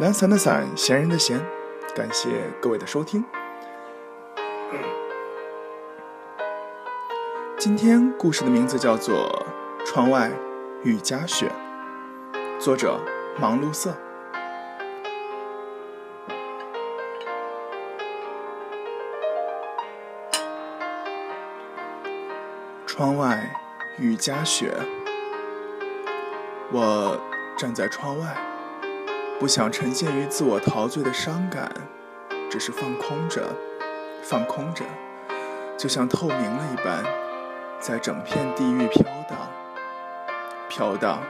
懒散的散，闲人的闲，感谢各位的收听。今天故事的名字叫做《窗外雨夹雪》，作者忙碌色。窗外雨夹雪，我站在窗外。不想沉浸于自我陶醉的伤感，只是放空着，放空着，就像透明了一般，在整片地域飘荡，飘荡，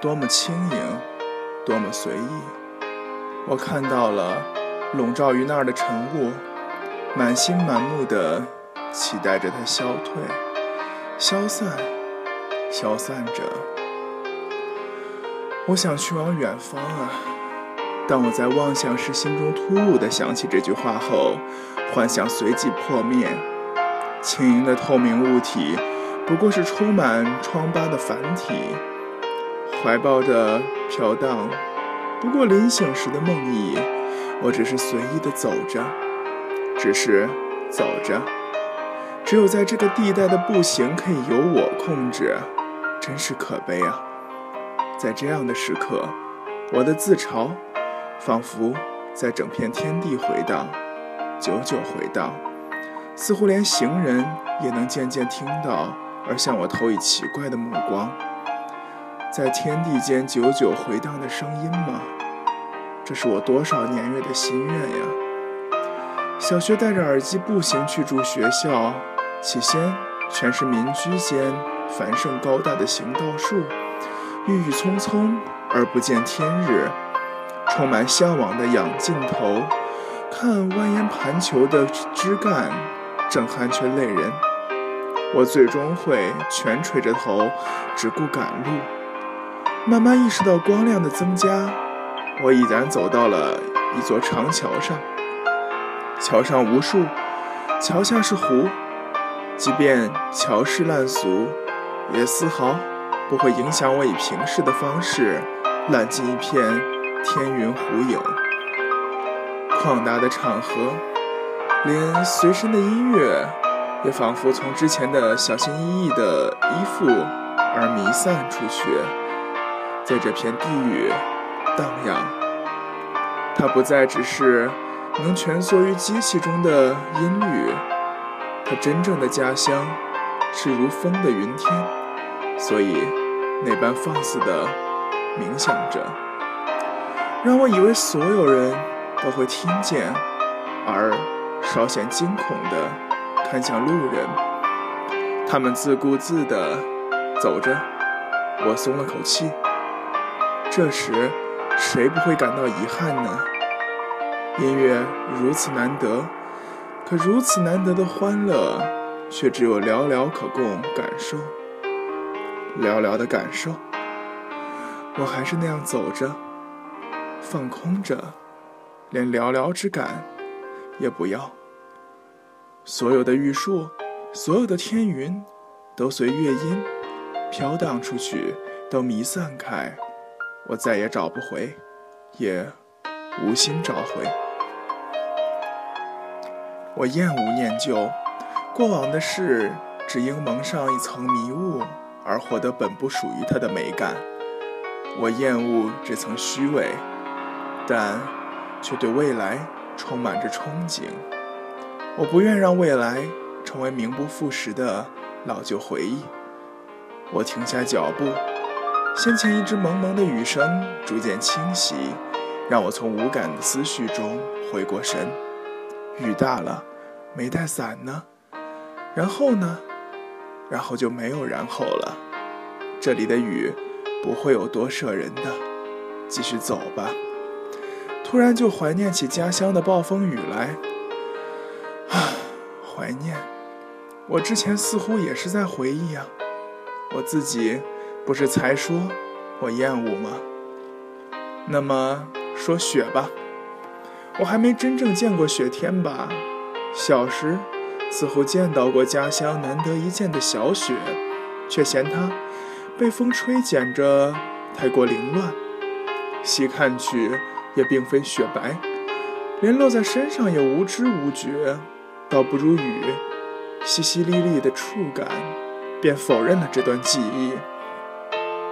多么轻盈，多么随意。我看到了笼罩于那儿的晨雾，满心满目的期待着它消退、消散、消散着。我想去往远方啊！当我在妄想时，心中突兀地想起这句话后，幻想随即破灭。轻盈的透明物体，不过是充满疮疤的繁体；怀抱着飘荡，不过临醒时的梦呓。我只是随意地走着，只是走着。只有在这个地带的步行可以由我控制，真是可悲啊！在这样的时刻，我的自嘲仿佛在整片天地回荡，久久回荡，似乎连行人也能渐渐听到，而向我投以奇怪的目光。在天地间久久回荡的声音吗？这是我多少年月的心愿呀！小学戴着耳机步行去住学校，起先全是民居间繁盛高大的行道树。郁郁葱葱而不见天日，充满向往的仰尽头，看蜿蜒盘球的枝干，震撼却累人。我最终会全垂着头，只顾赶路。慢慢意识到光亮的增加，我已然走到了一座长桥上。桥上无树，桥下是湖。即便桥是烂俗，也丝毫。不会影响我以平视的方式揽进一片天云湖影。旷达的场合，连随身的音乐也仿佛从之前的小心翼翼的依附而弥散出去，在这片地域荡漾。它不再只是能蜷缩于机器中的音律，它真正的家乡是如风的云天。所以，那般放肆的冥想着，让我以为所有人都会听见，而稍显惊恐的看向路人。他们自顾自的走着，我松了口气。这时，谁不会感到遗憾呢？音乐如此难得，可如此难得的欢乐，却只有寥寥可供感受。寥寥的感受，我还是那样走着，放空着，连寥寥之感也不要。所有的玉树，所有的天云，都随乐音飘荡出去，都弥散开，我再也找不回，也无心找回。我厌恶念旧，过往的事只应蒙上一层迷雾。而获得本不属于它的美感，我厌恶这层虚伪，但却对未来充满着憧憬。我不愿让未来成为名不副实的老旧回忆。我停下脚步，先前一直蒙蒙的雨声逐渐清晰，让我从无感的思绪中回过神。雨大了，没带伞呢。然后呢？然后就没有然后了。这里的雨不会有多摄人的。继续走吧。突然就怀念起家乡的暴风雨来。啊，怀念！我之前似乎也是在回忆呀。我自己不是才说我厌恶吗？那么说雪吧，我还没真正见过雪天吧。小时似乎见到过家乡难得一见的小雪，却嫌它被风吹剪着太过凌乱，细看去也并非雪白，连落在身上也无知无觉，倒不如雨淅淅沥沥的触感，便否认了这段记忆。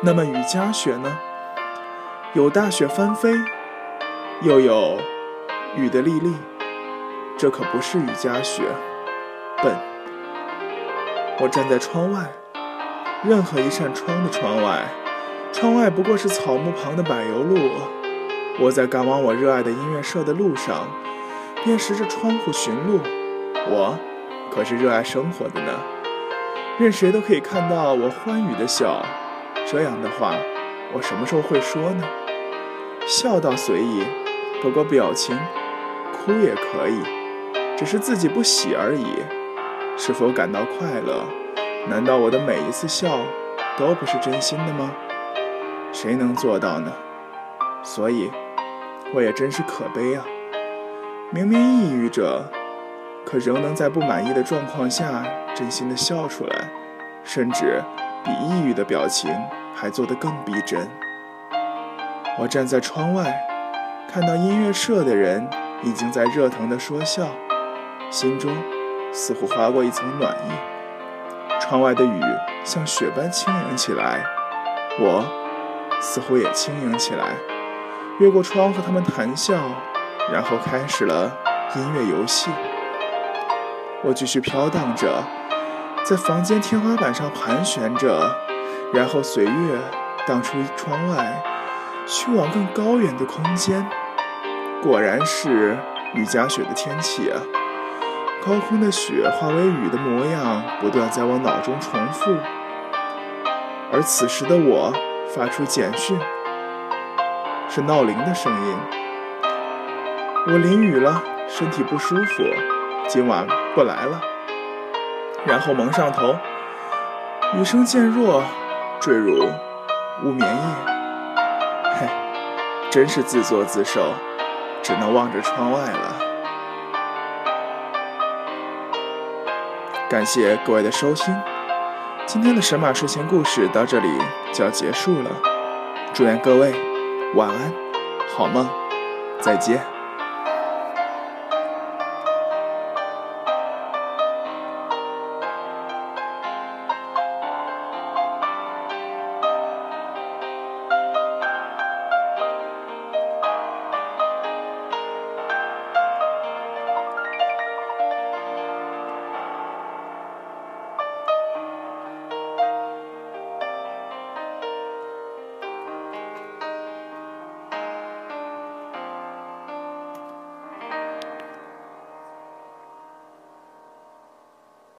那么雨夹雪呢？有大雪翻飞，又有雨的沥沥。这可不是雨夹雪，笨！我站在窗外，任何一扇窗的窗外，窗外不过是草木旁的柏油路。我在赶往我热爱的音乐社的路上，便拾着窗户寻路。我可是热爱生活的呢，任谁都可以看到我欢愉的笑。这样的话，我什么时候会说呢？笑倒随意，不过表情，哭也可以。只是自己不喜而已，是否感到快乐？难道我的每一次笑都不是真心的吗？谁能做到呢？所以，我也真是可悲啊！明明抑郁着，可仍能在不满意的状况下真心的笑出来，甚至比抑郁的表情还做得更逼真。我站在窗外，看到音乐社的人已经在热腾的说笑。心中似乎划过一层暖意，窗外的雨像雪般轻盈起来，我似乎也轻盈起来，越过窗和他们谈笑，然后开始了音乐游戏。我继续飘荡着，在房间天花板上盘旋着，然后随月荡出窗外，去往更高远的空间。果然是雨夹雪的天气啊！高空的雪化为雨的模样，不断在我脑中重复。而此时的我发出简讯，是闹铃的声音。我淋雨了，身体不舒服，今晚不来了。然后蒙上头，雨声渐弱，坠入无眠夜。嘿，真是自作自受，只能望着窗外了。感谢各位的收听，今天的神马睡前故事到这里就要结束了。祝愿各位晚安，好梦，再见。